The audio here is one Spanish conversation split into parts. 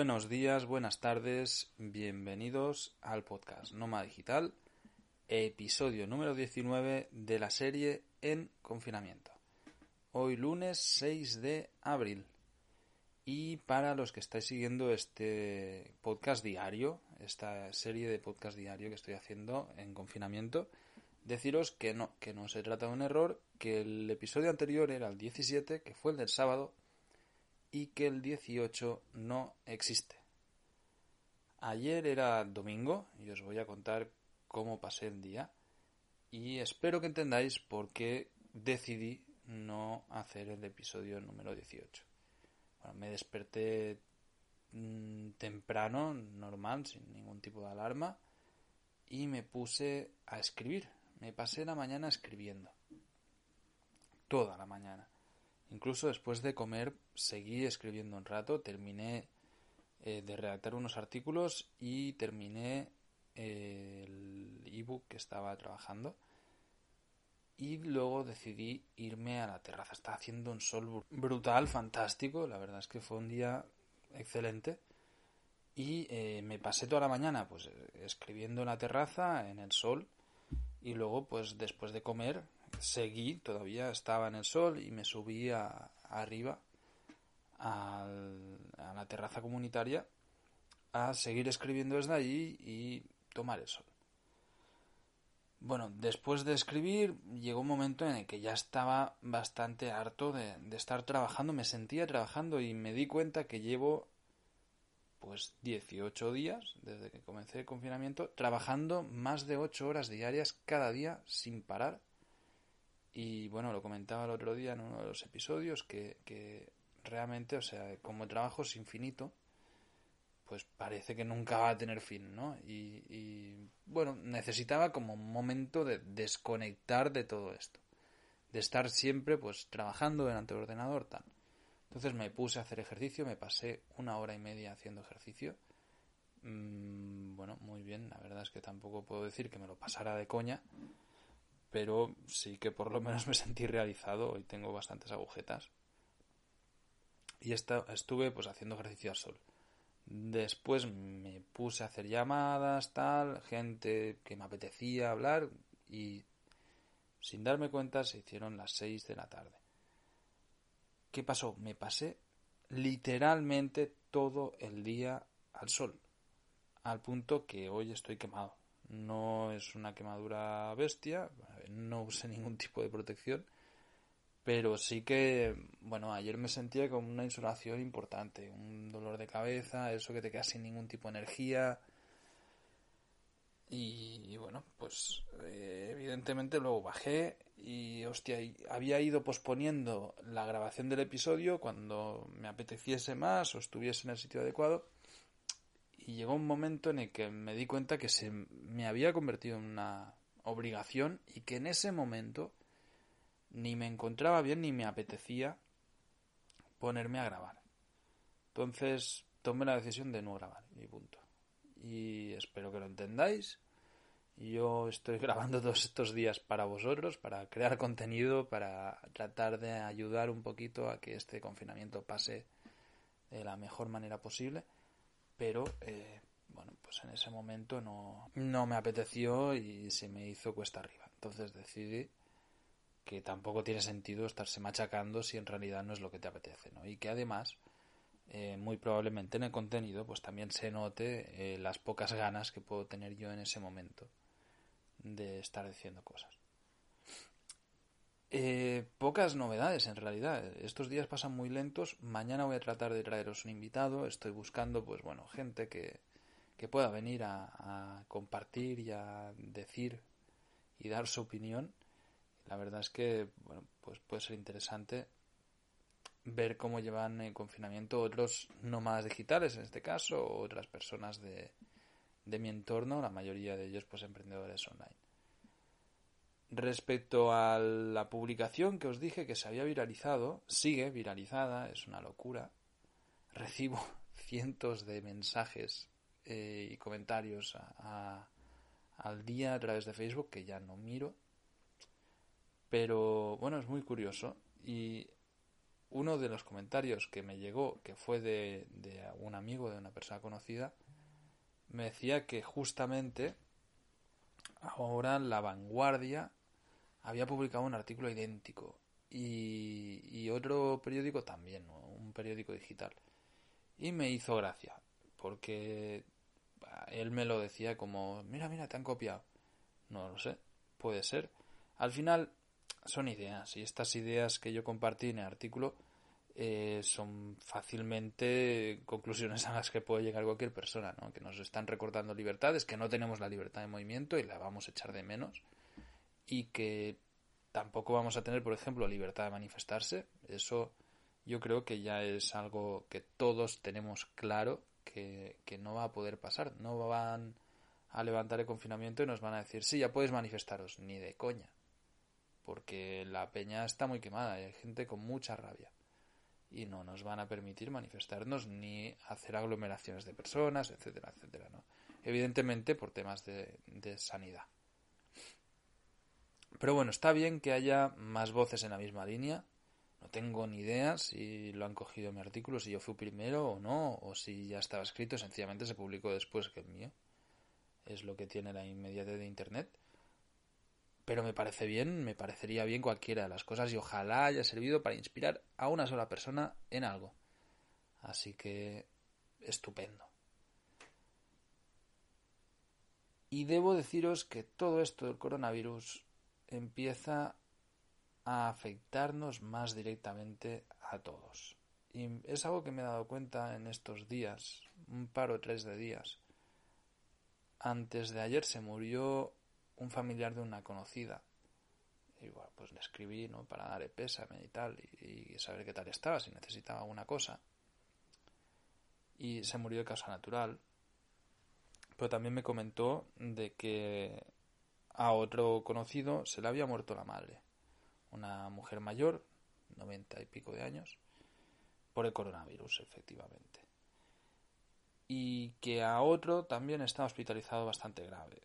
Buenos días, buenas tardes, bienvenidos al podcast Noma Digital, episodio número 19 de la serie En confinamiento. Hoy lunes 6 de abril. Y para los que estáis siguiendo este podcast diario, esta serie de podcast diario que estoy haciendo en confinamiento, deciros que no, que no se trata de un error, que el episodio anterior era el 17, que fue el del sábado, y que el 18 no existe. Ayer era domingo y os voy a contar cómo pasé el día y espero que entendáis por qué decidí no hacer el episodio número 18. Bueno, me desperté mm, temprano, normal, sin ningún tipo de alarma y me puse a escribir. Me pasé la mañana escribiendo. Toda la mañana. Incluso después de comer seguí escribiendo un rato, terminé eh, de redactar unos artículos y terminé eh, el ebook que estaba trabajando. Y luego decidí irme a la terraza. Estaba haciendo un sol brutal, fantástico. La verdad es que fue un día excelente. Y eh, me pasé toda la mañana pues escribiendo en la terraza, en el sol. Y luego, pues después de comer, seguí, todavía estaba en el sol y me subí arriba a la terraza comunitaria a seguir escribiendo desde allí y tomar el sol. Bueno, después de escribir llegó un momento en el que ya estaba bastante harto de, de estar trabajando, me sentía trabajando y me di cuenta que llevo pues 18 días desde que comencé el confinamiento trabajando más de 8 horas diarias cada día sin parar y bueno, lo comentaba el otro día en uno de los episodios que, que realmente, o sea, como el trabajo es infinito, pues parece que nunca va a tener fin, ¿no? Y, y, bueno, necesitaba como un momento de desconectar de todo esto, de estar siempre pues trabajando delante del ordenador, tal. Entonces me puse a hacer ejercicio, me pasé una hora y media haciendo ejercicio. Mm, bueno, muy bien, la verdad es que tampoco puedo decir que me lo pasara de coña, pero sí que por lo menos me sentí realizado. Hoy tengo bastantes agujetas. Y esta, estuve pues haciendo ejercicio al sol. Después me puse a hacer llamadas, tal, gente que me apetecía hablar y sin darme cuenta se hicieron las 6 de la tarde. ¿Qué pasó? Me pasé literalmente todo el día al sol, al punto que hoy estoy quemado. No es una quemadura bestia, no usé ningún tipo de protección, pero sí que, bueno, ayer me sentía con una insolación importante, un dolor de cabeza, eso que te quedas sin ningún tipo de energía. Y, bueno, pues eh, evidentemente luego bajé y, hostia, había ido posponiendo la grabación del episodio cuando me apeteciese más o estuviese en el sitio adecuado y llegó un momento en el que me di cuenta que se me había convertido en una obligación y que en ese momento ni me encontraba bien ni me apetecía ponerme a grabar. Entonces tomé la decisión de no grabar y punto. Y espero que lo entendáis. Yo estoy grabando todos estos días para vosotros, para crear contenido, para tratar de ayudar un poquito a que este confinamiento pase de la mejor manera posible pero eh, bueno, pues en ese momento no, no me apeteció y se me hizo cuesta arriba. Entonces decidí que tampoco tiene sentido estarse machacando si en realidad no es lo que te apetece, ¿no? Y que además, eh, muy probablemente en el contenido, pues también se note eh, las pocas ganas que puedo tener yo en ese momento de estar diciendo cosas. Eh, pocas novedades en realidad. Estos días pasan muy lentos. Mañana voy a tratar de traeros un invitado. Estoy buscando, pues bueno, gente que, que pueda venir a, compartir y a decir y dar su opinión. La verdad es que bueno, pues puede ser interesante ver cómo llevan el confinamiento otros nómadas digitales, en este caso, o otras personas de, de mi entorno, la mayoría de ellos pues emprendedores online. Respecto a la publicación que os dije que se había viralizado, sigue viralizada, es una locura. Recibo cientos de mensajes eh, y comentarios al día a través de Facebook que ya no miro. Pero bueno, es muy curioso. Y uno de los comentarios que me llegó, que fue de, de un amigo, de una persona conocida, me decía que justamente ahora la vanguardia había publicado un artículo idéntico y, otro periódico también, un periódico digital. Y me hizo gracia, porque él me lo decía como, mira, mira, te han copiado. No lo sé, puede ser. Al final son ideas y estas ideas que yo compartí en el artículo eh, son fácilmente conclusiones a las que puede llegar cualquier persona, ¿no? que nos están recortando libertades, que no tenemos la libertad de movimiento y la vamos a echar de menos y que tampoco vamos a tener, por ejemplo, libertad de manifestarse. Eso yo creo que ya es algo que todos tenemos claro que, no va a poder pasar. No van a levantar el confinamiento y nos van a decir, sí, ya puedes manifestaros, ni de coña. Porque la peña está muy quemada y hay gente con mucha rabia. Y no nos van a permitir manifestarnos ni hacer aglomeraciones de personas, etcétera, etcétera. ¿no? Evidentemente por temas de sanidad. Pero bueno, está bien que haya más voces en la misma línea. No tengo ni idea si lo han cogido en mi artículo, si yo fui primero o no, o si ya estaba escrito, sencillamente se publicó después que el mío. Es lo que tiene la inmediatez de Internet. Pero me parece bien, me parecería bien cualquiera de las cosas y ojalá haya servido para inspirar a una sola persona en algo. Así que estupendo. Y debo deciros que todo esto del coronavirus empieza a afectarnos más directamente a todos. Y es algo que me he dado cuenta en estos días, un par o tres de días. Antes de ayer se murió un familiar de una conocida. Y bueno, pues le escribí, ¿no? Para darle pésame y tal, y, y saber qué tal estaba, si necesitaba alguna cosa. Y se murió de causa natural. Pero también me comentó de que a otro conocido se le había muerto la madre, una mujer mayor, noventa y pico de años, por el coronavirus, efectivamente. Y que a otro también está hospitalizado bastante grave.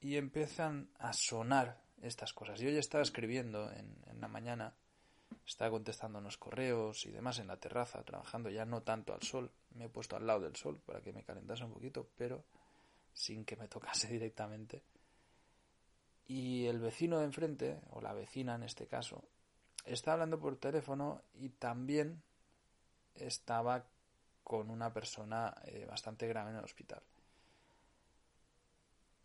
Y empiezan a sonar estas cosas. Yo ya estaba escribiendo en, en la mañana, estaba contestando unos correos y demás en la terraza, trabajando ya no tanto al sol. Me he puesto al lado del sol para que me calentase un poquito, pero sin que me tocase directamente y el vecino de enfrente, o la vecina en este caso, está hablando por teléfono y también estaba con una persona eh, bastante grave en el hospital.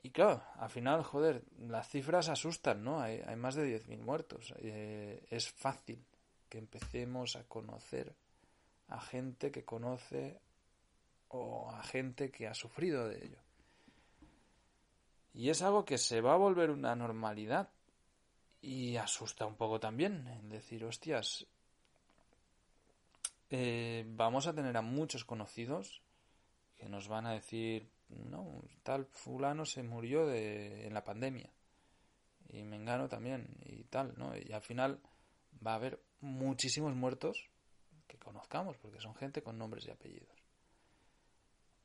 Y claro, al final, joder, las cifras asustan, ¿no? Hay, más de 10.000 muertos. Eh, es fácil que empecemos a conocer a gente que conoce o a gente que ha sufrido de ello. Y es algo que se va a volver una normalidad. Y asusta un poco también. En decir, hostias, eh, vamos a tener a muchos conocidos que nos van a decir, no, tal fulano se murió de, en la pandemia. Y Mengano también, y tal, ¿no? Y al final va a haber muchísimos muertos que conozcamos, porque son gente con nombres y apellidos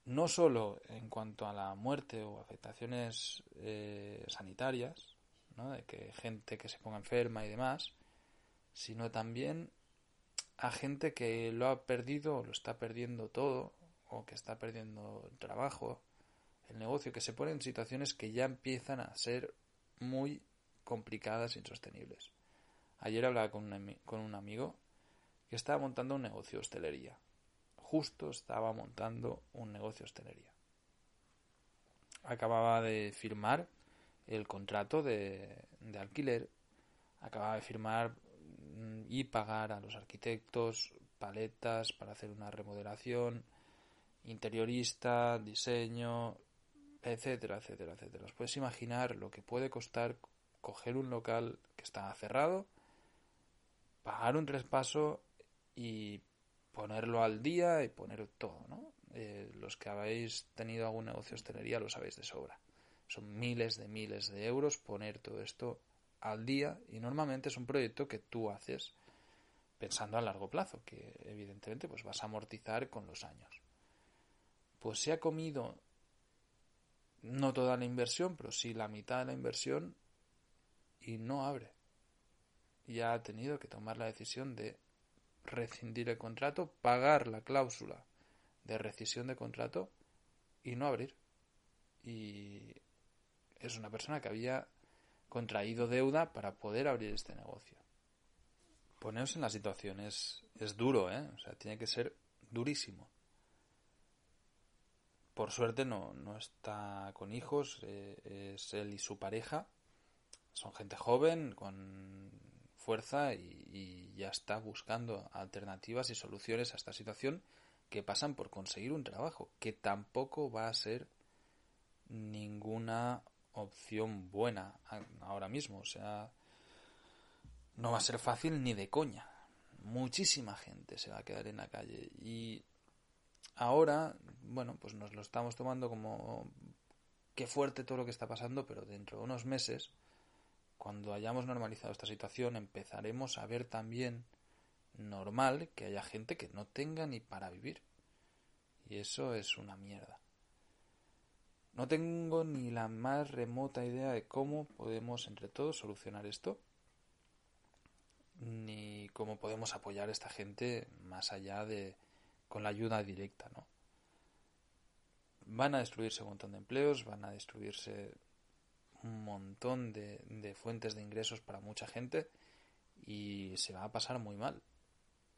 no solo en cuanto a la muerte o afectaciones eh, sanitarias, ¿no? de que gente que se ponga enferma y demás, sino también a gente que lo ha perdido o lo está perdiendo todo, o que está perdiendo el trabajo, el negocio, que se pone en situaciones que ya empiezan a ser muy complicadas e insostenibles. Ayer hablaba con un, con un amigo que estaba montando un negocio de hostelería justo estaba montando un negocio hostelería. Acababa de firmar el contrato de, alquiler, acababa de firmar mm, y pagar a los arquitectos paletas para hacer una remodelación, interiorista, diseño, etcétera, etcétera, etcétera. Os puedes imaginar lo que puede costar coger un local que está cerrado, pagar un traspaso y ponerlo al día y poner todo, ¿no? Eh, los que habéis tenido algún negocio de hostelería lo sabéis de sobra. Son miles de miles de euros poner todo esto al día y normalmente es un proyecto que tú haces pensando a largo plazo, que evidentemente pues vas a amortizar con los años. Pues se ha comido no toda la inversión, pero sí la mitad de la inversión y no abre. Y ha tenido que tomar la decisión de rescindir el contrato, pagar la cláusula de rescisión de contrato y no abrir. Y es una persona que había contraído deuda para poder abrir este negocio. Poneros en la situación, es, es duro, ¿eh? O sea, tiene que ser durísimo. Por suerte no, no está con hijos, eh, es él y su pareja. Son gente joven, con fuerza y, ya está buscando alternativas y soluciones a esta situación que pasan por conseguir un trabajo, que tampoco va a ser ninguna opción buena ahora mismo. O sea, no va a ser fácil ni de coña. Muchísima gente se va a quedar en la calle. Y ahora, bueno, pues nos lo estamos tomando como qué fuerte todo lo que está pasando, pero dentro de unos meses, cuando hayamos normalizado esta situación, empezaremos a ver también normal que haya gente que no tenga ni para vivir. Y eso es una mierda. No tengo ni la más remota idea de cómo podemos entre todos solucionar esto, ni cómo podemos apoyar a esta gente más allá de con la ayuda directa, ¿no? Van a destruirse un montón de empleos, van a destruirse un montón de, fuentes de ingresos para mucha gente y se va a pasar muy mal,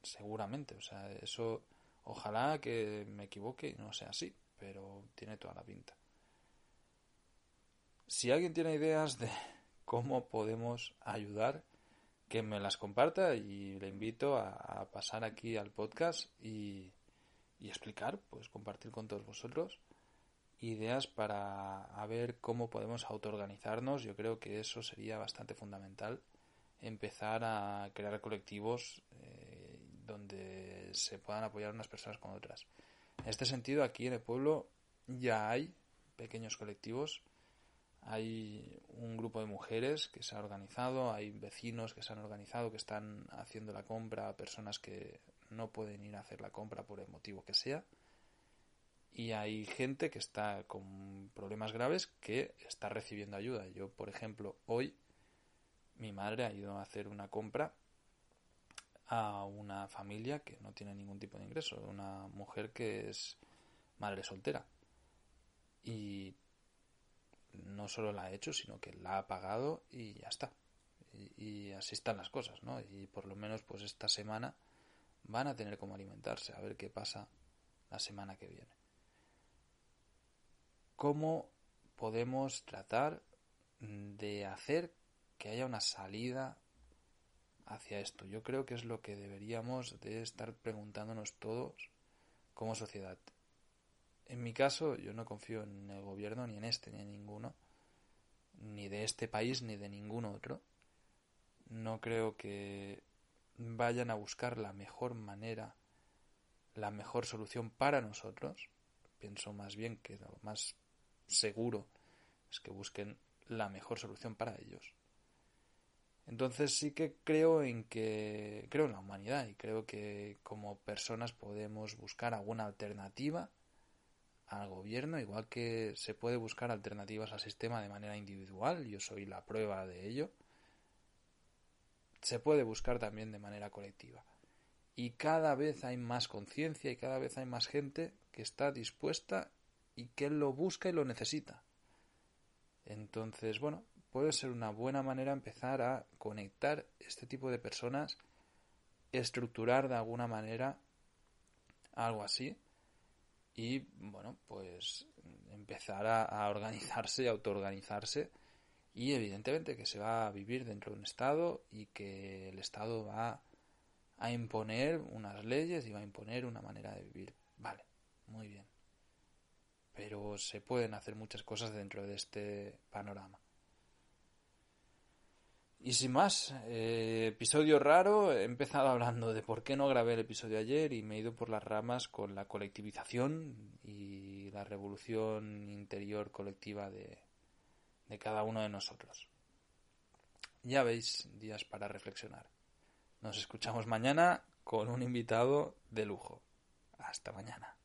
seguramente. O sea, eso ojalá que me equivoque y no sea así, pero tiene toda la pinta. Si alguien tiene ideas de cómo podemos ayudar, que me las comparta y le invito a, pasar aquí al podcast y, explicar, pues compartir con todos vosotros ideas para ver cómo podemos autoorganizarnos. Yo creo que eso sería bastante fundamental, empezar a crear colectivos eh, donde se puedan apoyar unas personas con otras. En este sentido, aquí en el pueblo ya hay pequeños colectivos hay un grupo de mujeres que se ha organizado, hay vecinos que se han organizado, que están haciendo la compra a personas que no pueden ir a hacer la compra por el motivo que sea. Y hay gente que está con problemas graves que está recibiendo ayuda. Yo, por ejemplo, hoy mi madre ha ido a hacer una compra a una familia que no tiene ningún tipo de ingreso, una mujer que es madre soltera. Y no solo la ha hecho, sino que la ha pagado y ya está. Y, así están las cosas, ¿no? Y por lo menos pues esta semana van a tener como alimentarse, a ver qué pasa la semana que viene. ¿Cómo podemos tratar de hacer que haya una salida hacia esto? Yo creo que es lo que deberíamos de estar preguntándonos todos como sociedad. En mi caso, yo no confío en el gobierno, ni en este, ni en ninguno, ni de este país, ni de ningún otro. No creo que vayan a buscar la mejor manera, la mejor solución para nosotros. Pienso más bien que lo más seguro es que busquen la mejor solución para ellos. Entonces sí que creo en que creo en la humanidad y creo que como personas podemos buscar alguna alternativa al gobierno, igual que se puede buscar alternativas al sistema de manera individual, yo soy la prueba de ello, se puede buscar también de manera colectiva. Y cada vez hay más conciencia y cada vez hay más gente que está dispuesta y que lo busca y lo necesita. Entonces, bueno, puede ser una buena manera empezar a conectar este tipo de personas, estructurar de alguna manera algo así, y bueno, pues empezar a, organizarse y autoorganizarse y evidentemente que se va a vivir dentro de un Estado y que el Estado va a imponer unas leyes y va a imponer una manera de vivir. Vale, muy bien. Pero se pueden hacer muchas cosas dentro de este panorama. Y sin más, eh, episodio raro, he empezado hablando de por qué no grabé el episodio ayer y me he ido por las ramas con la colectivización y la revolución interior colectiva de, de cada uno de nosotros. Ya veis, días para reflexionar. Nos escuchamos mañana con un invitado de lujo. Hasta mañana.